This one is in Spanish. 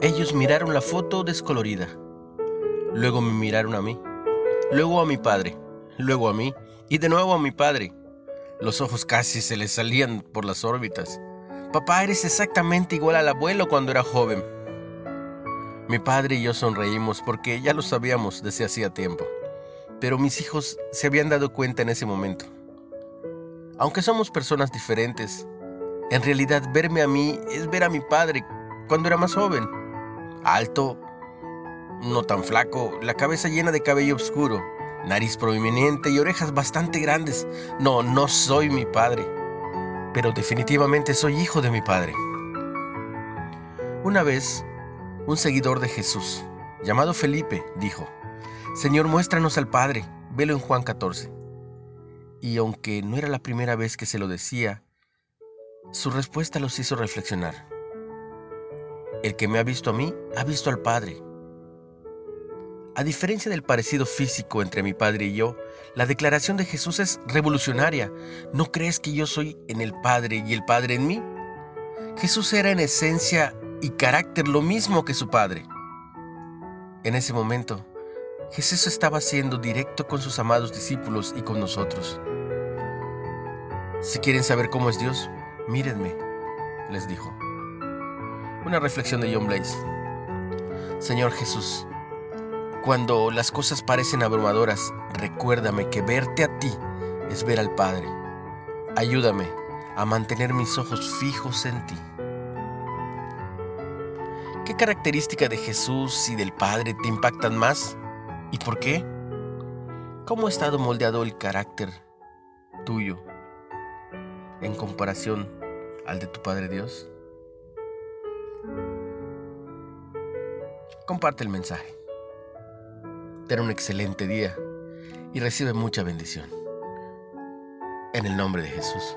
Ellos miraron la foto descolorida. Luego me miraron a mí. Luego a mi padre. Luego a mí. Y de nuevo a mi padre. Los ojos casi se les salían por las órbitas. Papá, eres exactamente igual al abuelo cuando era joven. Mi padre y yo sonreímos porque ya lo sabíamos desde hacía tiempo. Pero mis hijos se habían dado cuenta en ese momento. Aunque somos personas diferentes, en realidad verme a mí es ver a mi padre cuando era más joven. Alto, no tan flaco, la cabeza llena de cabello oscuro, nariz prominente y orejas bastante grandes. No, no soy mi padre, pero definitivamente soy hijo de mi padre. Una vez, un seguidor de Jesús, llamado Felipe, dijo, Señor, muéstranos al Padre, velo en Juan 14 y aunque no era la primera vez que se lo decía, su respuesta los hizo reflexionar. El que me ha visto a mí, ha visto al Padre. A diferencia del parecido físico entre mi Padre y yo, la declaración de Jesús es revolucionaria. ¿No crees que yo soy en el Padre y el Padre en mí? Jesús era en esencia y carácter lo mismo que su Padre. En ese momento, Jesús estaba siendo directo con sus amados discípulos y con nosotros. Si quieren saber cómo es Dios, mírenme, les dijo. Una reflexión de John Blaze. Señor Jesús, cuando las cosas parecen abrumadoras, recuérdame que verte a ti es ver al Padre. Ayúdame a mantener mis ojos fijos en ti. ¿Qué característica de Jesús y del Padre te impactan más? ¿Y por qué? ¿Cómo ha estado moldeado el carácter tuyo en comparación al de tu Padre Dios? Comparte el mensaje. Ten un excelente día y recibe mucha bendición. En el nombre de Jesús.